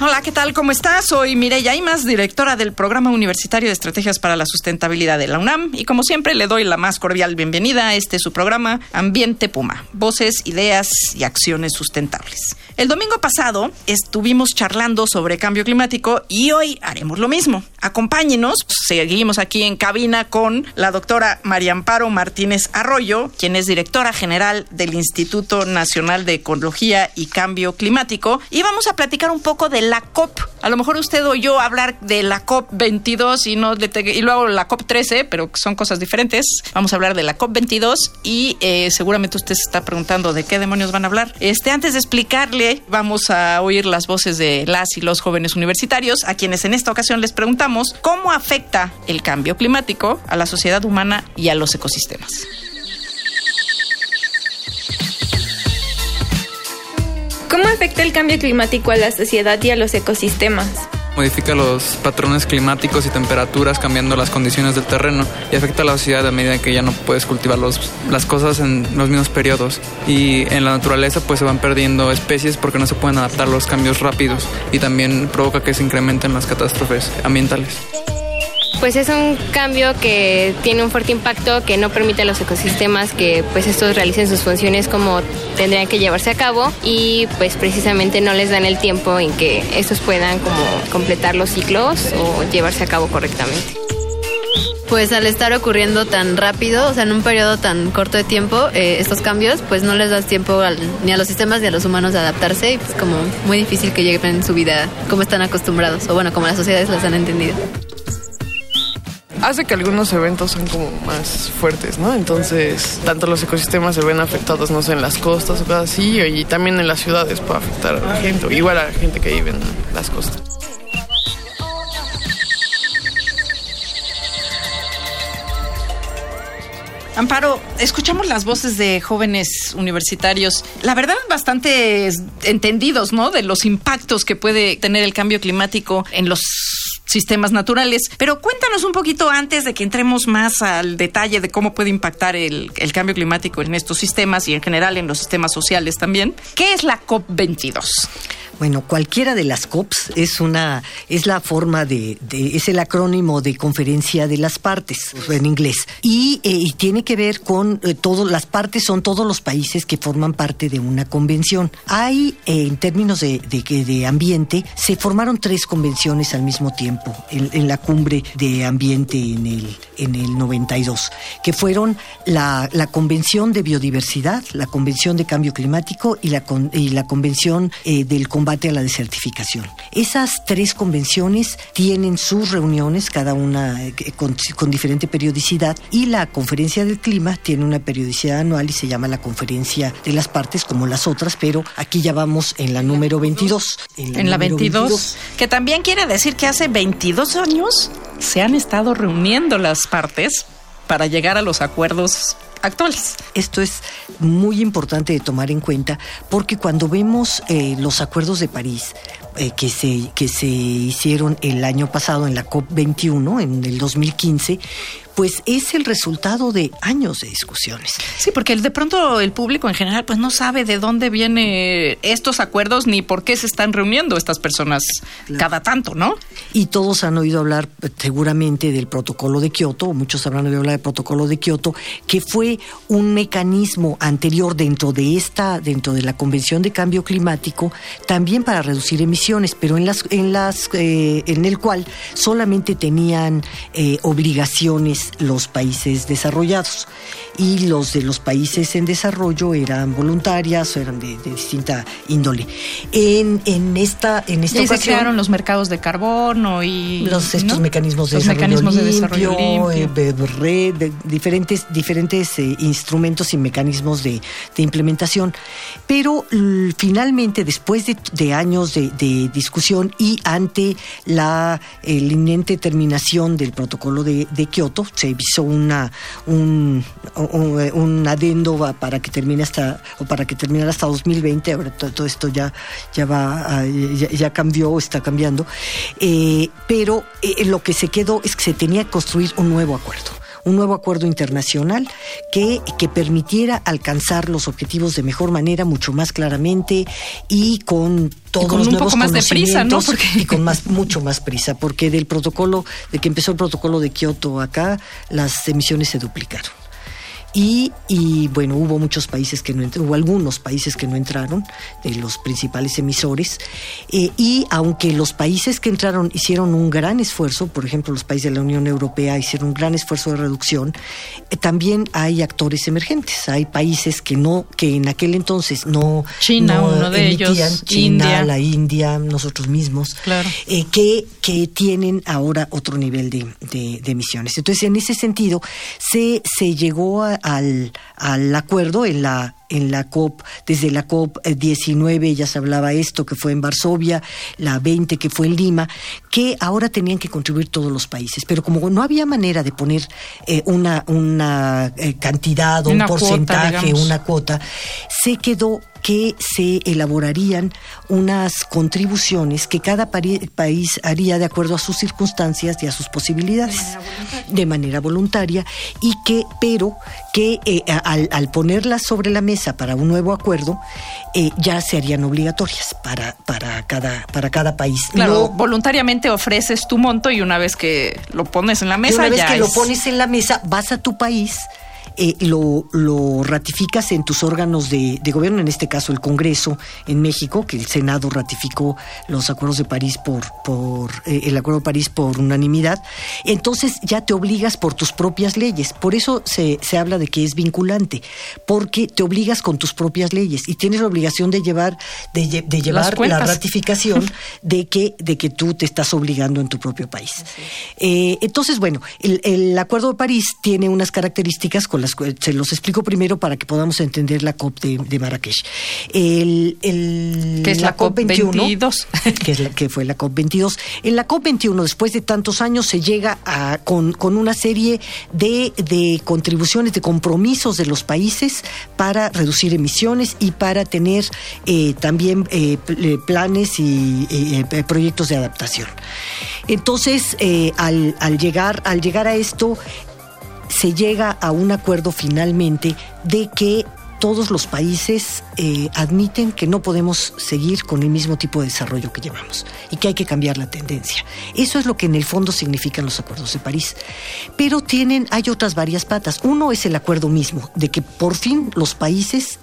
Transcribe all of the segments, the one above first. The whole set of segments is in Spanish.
Hola, ¿qué tal? ¿Cómo estás? Soy Mireya Imas, directora del Programa Universitario de Estrategias para la Sustentabilidad de la UNAM y como siempre le doy la más cordial bienvenida a este su programa Ambiente Puma, voces, ideas y acciones sustentables. El domingo pasado estuvimos charlando sobre cambio climático y hoy haremos lo mismo. Acompáñenos, seguimos aquí en cabina con la doctora María Amparo Martínez Arroyo, quien es directora general del Instituto Nacional de Ecología y Cambio Climático y vamos a platicar un poco de la COP. A lo mejor usted oyó hablar de la COP 22 y, no y luego la COP 13, pero son cosas diferentes. Vamos a hablar de la COP 22 y eh, seguramente usted se está preguntando de qué demonios van a hablar. Este, antes de explicarle, vamos a oír las voces de las y los jóvenes universitarios, a quienes en esta ocasión les preguntamos cómo afecta el cambio climático a la sociedad humana y a los ecosistemas. Afecta el cambio climático a la sociedad y a los ecosistemas? Modifica los patrones climáticos y temperaturas cambiando las condiciones del terreno y afecta a la sociedad a medida que ya no puedes cultivar las cosas en los mismos periodos. Y en la naturaleza pues se van perdiendo especies porque no se pueden adaptar a los cambios rápidos y también provoca que se incrementen las catástrofes ambientales pues es un cambio que tiene un fuerte impacto que no permite a los ecosistemas que pues estos realicen sus funciones como tendrían que llevarse a cabo y pues precisamente no les dan el tiempo en que estos puedan como completar los ciclos o llevarse a cabo correctamente. Pues al estar ocurriendo tan rápido, o sea, en un periodo tan corto de tiempo, eh, estos cambios, pues no les das tiempo ni a los sistemas ni a los humanos de adaptarse y pues como muy difícil que lleguen en su vida como están acostumbrados o bueno, como las sociedades las han entendido hace que algunos eventos sean como más fuertes, ¿no? Entonces, tanto los ecosistemas se ven afectados, no sé, en las costas o cosas así, y también en las ciudades puede afectar a la gente, igual a la gente que vive en las costas. Amparo, escuchamos las voces de jóvenes universitarios, la verdad bastante entendidos, ¿no? De los impactos que puede tener el cambio climático en los sistemas naturales. Pero cuéntanos un poquito antes de que entremos más al detalle de cómo puede impactar el, cambio climático en estos sistemas y en general en los sistemas sociales también. ¿Qué es la COP22? Bueno, cualquiera de las COPs es una es la forma de, es el acrónimo de conferencia de las partes en inglés y, eh, tiene que ver con eh, las partes son todos los países que forman parte de una convención. Hay eh, en términos de, de, ambiente se formaron tres convenciones al mismo tiempo en, la cumbre de ambiente en el en el 92 que fueron la, la convención de biodiversidad, la convención de cambio climático y la y la convención del combate a la desertificación. Esas tres convenciones tienen sus reuniones, cada una eh, con, diferente periodicidad, y la conferencia del clima tiene una periodicidad anual y se llama la conferencia de las partes como las otras, pero aquí ya vamos en la número 22. En la, 22, que también quiere decir que hace 22 años se han estado reuniendo las partes para llegar a los acuerdos actuales. Esto es muy importante de tomar en cuenta porque cuando vemos eh, los acuerdos de París eh, que, se, que se hicieron el año pasado en la COP21, en el 2015, pues es el resultado de años de discusiones. Sí, porque de pronto el público en general pues no sabe de dónde vienen estos acuerdos ni por qué se están reuniendo estas personas cada tanto, ¿no? Y todos han oído hablar seguramente del protocolo de Kioto, muchos habrán oído hablar del protocolo de Kioto, que fue un mecanismo anterior dentro de esta, dentro de la Convención de Cambio Climático, también para reducir emisiones, pero en las, en las, eh, en el cual solamente tenían eh, obligaciones los países desarrollados. Y los de los países en desarrollo eran voluntarias, eran de, distinta índole. En, en esta, en esta y se crearon los mercados de carbono y los estos mecanismos de los desarrollo mecanismos limpio, de desarrollo limpio. eh, red, de diferentes, diferentes eh, instrumentos y mecanismos de, de implementación. Pero finalmente, después de, años de, discusión y ante la el inminente terminación del protocolo de, de Kioto, se visó una, un, un, eh, un adendo para que termine hasta o para que terminara hasta 2020. Ahora todo, esto ya ya va ya, ya cambió, está cambiando. Eh, pero eh, lo que se quedó es que se tenía que construir un nuevo acuerdo un nuevo acuerdo internacional que, que permitiera alcanzar los objetivos de mejor manera, mucho más claramente y con todos con los un nuevos poco más de prisa, ¿no? Porque- y con más mucho más prisa, porque del protocolo, de que empezó el protocolo de Kioto acá, las emisiones se duplicaron. Y, y, bueno, hubo muchos países que no entraron, hubo algunos países que no entraron, de los principales emisores, eh, y aunque los países que entraron hicieron un gran esfuerzo, por ejemplo, los países de la Unión Europea hicieron un gran esfuerzo de reducción, eh, también hay actores emergentes, hay países que no, que en aquel entonces no, China, no uno de ellos, China, India. la India, nosotros mismos, Claro. eh, que, que tienen ahora otro nivel de, de- de emisiones. Entonces, en ese sentido, se, se llegó a- al, al acuerdo en la en la COP, desde la COP eh, 19 ya se hablaba esto, que fue en Varsovia, la 20 que fue en Lima, que ahora tenían que contribuir todos los países. Pero como no había manera de poner eh, una, una eh, cantidad o un porcentaje, una cuota, se quedó que se elaborarían unas contribuciones que cada país haría de acuerdo a sus circunstancias y a sus posibilidades de manera voluntaria y que pero que eh, al ponerlas sobre la mesa para un nuevo acuerdo eh, ya se harían obligatorias para para cada para cada país. Claro, No- voluntariamente ofreces tu monto y una vez que lo pones en la y mesa una vez ya que lo es- pones en la mesa, vas a tu país, eh, lo, lo ratificas en tus órganos de, de gobierno, en este caso el Congreso en México, que el Senado ratificó los acuerdos de París por, por eh, el acuerdo de París por unanimidad. Entonces ya te obligas por tus propias leyes. Por eso se, se habla de que es vinculante, porque te obligas con tus propias leyes y tienes la obligación de llevar, de, lle- de llevar la ratificación de que, de que tú te estás obligando en tu propio país. Eh, entonces, bueno, el, el Acuerdo de París tiene unas características con las se los explico primero para que podamos entender la COP de, de Marrakech. El, el- Que es la COP 22. que, es la, que fue la COP 22. En la COP 21, después de tantos años, se llega a, con, con una serie de, de contribuciones, de compromisos de los países para reducir emisiones y para tener eh, también eh, eh, planes y eh, proyectos de adaptación. Entonces, al, al llegar, al llegar a esto, se llega a un acuerdo finalmente de que todos los países eh, admiten que no podemos seguir con el mismo tipo de desarrollo que llevamos y que hay que cambiar la tendencia. Eso es lo que en el fondo significan los acuerdos de París. Pero tienen, hay otras varias patas. Uno es el acuerdo mismo, de que por fin los países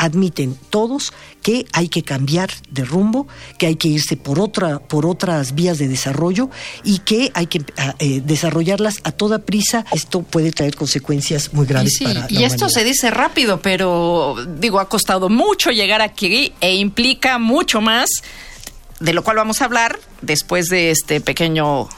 admiten todos que hay que cambiar de rumbo, que hay que irse por otra, por otras vías de desarrollo y que hay que eh, desarrollarlas a toda prisa. Esto puede traer consecuencias muy Y, graves sí, para la y esto se dice rápido, pero digo, ha costado mucho llegar aquí e implica mucho más, de lo cual vamos a hablar después de este pequeño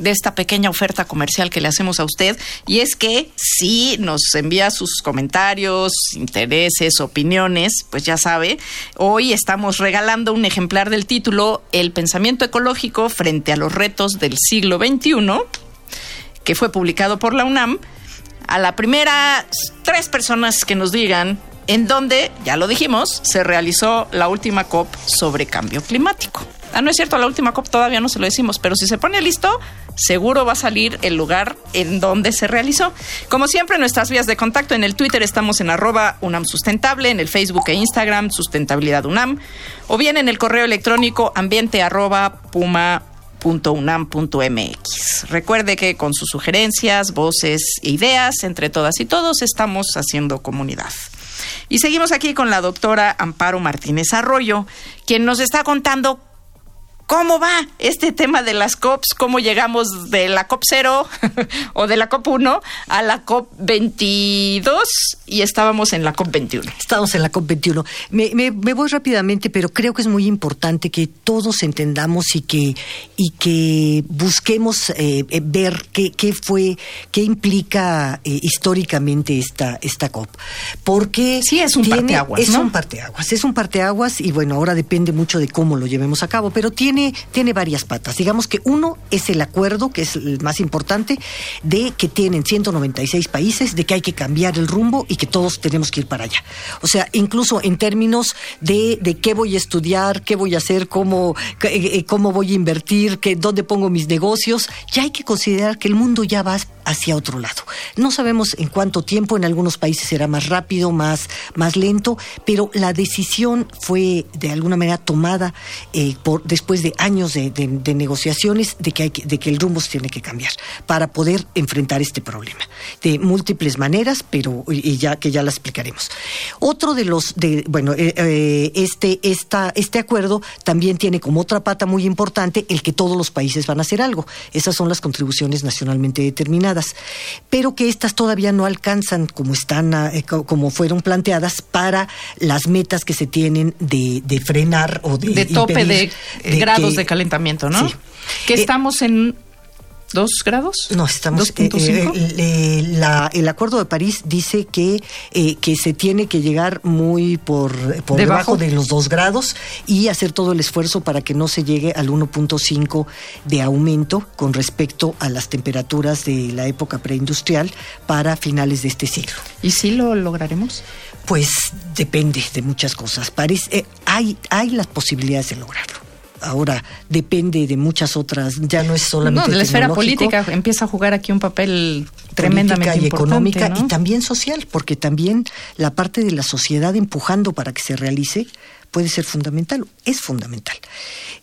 de esta pequeña oferta comercial que le hacemos a usted y es que si nos envía sus comentarios, intereses, opiniones, pues ya sabe, hoy estamos regalando un ejemplar del título El pensamiento ecológico frente a los retos del siglo XXI que fue publicado por la UNAM, a la primera tres personas que nos digan en dónde, ya lo dijimos, se realizó la última COP sobre cambio climático. Ah, no es cierto, la última COP todavía no se lo decimos, pero si se pone listo, seguro va a salir el lugar en donde se realizó. Como siempre, nuestras vías de contacto en el Twitter estamos en arroba UNAM Sustentable, en el Facebook e Instagram Sustentabilidad UNAM, o bien en el correo electrónico ambiente arroba puma .unam.mx. Recuerde que con sus sugerencias, voces e ideas, entre todas y todos, estamos haciendo comunidad. Y seguimos aquí con la doctora Amparo Martínez Arroyo, quien nos está contando ¿Cómo va este tema de las COPs? ¿Cómo llegamos de la COP 0 o de la COP 1 a la COP 22 y estábamos en la COP 21? Estamos en la COP 21. Me, me, me voy rápidamente, pero creo que es muy importante que todos entendamos y que, y que busquemos eh, eh, ver qué, qué fue, qué implica eh, históricamente esta, esta COP. Porque sí, es un tiene, parteaguas. Es ¿no? un parteaguas, es un parteaguas y bueno, ahora depende mucho de cómo lo llevemos a cabo, pero tiene, tiene varias patas. Digamos que uno es el acuerdo, que es el más importante, de que tienen 196 países, de que hay que cambiar el rumbo y que todos tenemos que ir para allá. O sea, incluso en términos de, de qué voy a estudiar, qué voy a hacer, cómo, eh, cómo voy a invertir, que, dónde pongo mis negocios, ya hay que considerar que el mundo ya va hacia otro lado. No sabemos en cuánto tiempo, en algunos países será más rápido, más, más lento, pero la decisión fue de alguna manera tomada eh, por, después de años de, de, negociaciones de que, de que el rumbo se tiene que cambiar para poder enfrentar este problema. De múltiples maneras, pero y ya que ya las explicaremos. Otro de los, de, bueno, eh, eh, este, esta, este acuerdo también tiene como otra pata muy importante el que todos los países van a hacer algo. Esas son las contribuciones nacionalmente determinadas, pero que estas todavía no alcanzan como están, eh, como fueron planteadas para las metas que se tienen de, de frenar o de, de tope de, de, grados que, de calentamiento, ¿no? Sí. Que eh, estamos en ¿Dos grados? No, estamos. Eh, eh, la, el Acuerdo de París dice que, eh, que se tiene que llegar muy por, por debajo de los dos grados y hacer todo el esfuerzo para que no se llegue al 1.5 de aumento con respecto a las temperaturas de la época preindustrial para finales de este siglo. ¿Y si lo lograremos? Pues depende de muchas cosas. Parece, hay, hay las posibilidades de lograrlo ahora depende de muchas otras, ya no es solamente. No, la esfera política empieza a jugar aquí un papel tremendamente y importante, económica ¿no? y también social, porque también la parte de la sociedad empujando para que se realice puede ser fundamental, es fundamental.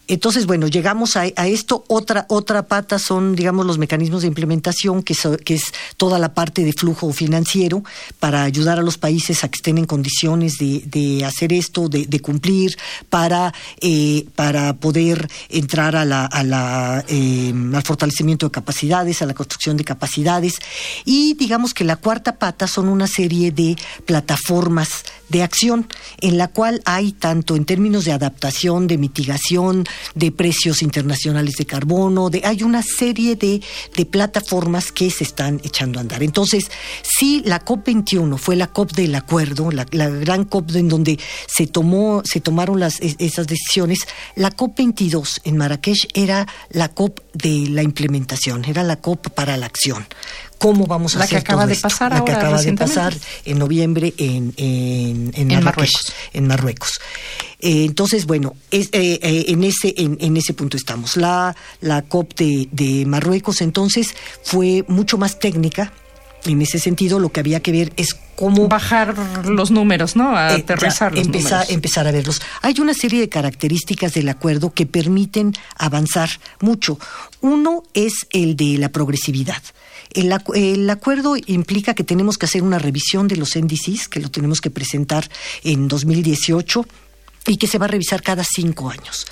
Entonces, bueno, llegamos a, esto. Otra, otra pata son, digamos, los mecanismos de implementación, que, so, que, es toda la parte de flujo financiero para ayudar a los países a que estén en condiciones de, de hacer esto, de, de cumplir, para, eh, para poder entrar a la, a la, eh, al fortalecimiento de capacidades, a la construcción de capacidades. Y digamos que la cuarta pata son una serie de plataformas de acción en la cual hay tanto en términos de adaptación, de mitigación, de precios internacionales de carbono, de, hay una serie de, de, plataformas que se están echando a andar. Entonces, sí, la COP21 fue la COP del acuerdo, la, la gran COP en donde se, tomó, se tomaron las, esas decisiones, la COP22 en Marrakech era la COP de la implementación, era la COP para la acción cómo vamos a la hacer que acaba todo de esto. pasar la que acaba de pasar en noviembre en, en, en, en Marrakech, Marruecos. en Marruecos. Eh, entonces, bueno, es, eh, eh, en, ese, en, en, ese punto estamos. La, la COP de, de Marruecos entonces fue mucho más técnica. En ese sentido, lo que había que ver es cómo bajar los números, ¿no? A eh, los empezar, números. empezar a verlos. Hay una serie de características del acuerdo que permiten avanzar mucho. Uno es el de la progresividad. El, el, acuerdo implica que tenemos que hacer una revisión de los NDCs, que lo tenemos que presentar en 2018 y que se va a revisar cada cinco años.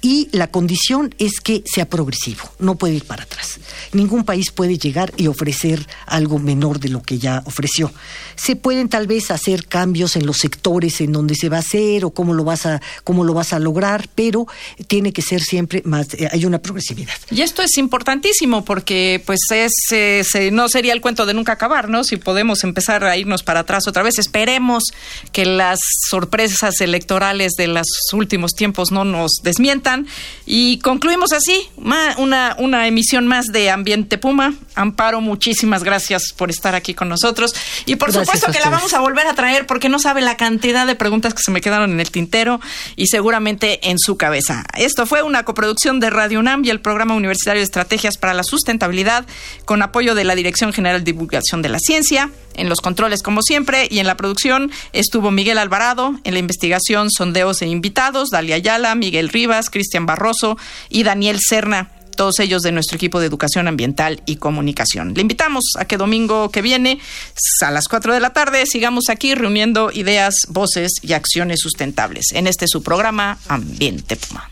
Y la condición es que sea progresivo, no puede ir para atrás. Ningún país puede llegar y ofrecer algo menor de lo que ya ofreció. Se pueden tal vez hacer cambios en los sectores en donde se va a hacer o cómo lo vas a, cómo lo vas a lograr, pero tiene que ser siempre más, eh, hay una progresividad. Y esto es importantísimo porque pues es, eh, no sería el cuento de nunca acabar, ¿no? Si podemos empezar a irnos para atrás otra vez, esperemos que las sorpresas electorales los últimos tiempos no nos desmientan. Y concluimos así una, una emisión más de Ambiente Puma. Amparo, muchísimas gracias por estar aquí con nosotros. Y por Gracias supuesto que la vamos a volver a traer porque no sabe la cantidad de preguntas que se me quedaron en el tintero y seguramente en su cabeza. Esto fue una coproducción de Radio UNAM y el Programa Universitario de Estrategias para la Sustentabilidad con apoyo de la Dirección General de Divulgación de la Ciencia. En los controles, como siempre, y en la producción estuvo Miguel Alvarado, en la investigación, sondeos e invitados, Dalia Ayala, Miguel Rivas, Cristian Barroso y Daniel Serna todos ellos de nuestro equipo de educación ambiental y comunicación. Le invitamos a que domingo que viene, a las 4 de la tarde, sigamos aquí reuniendo ideas, voces y acciones sustentables en este su programa Ambiente Puma.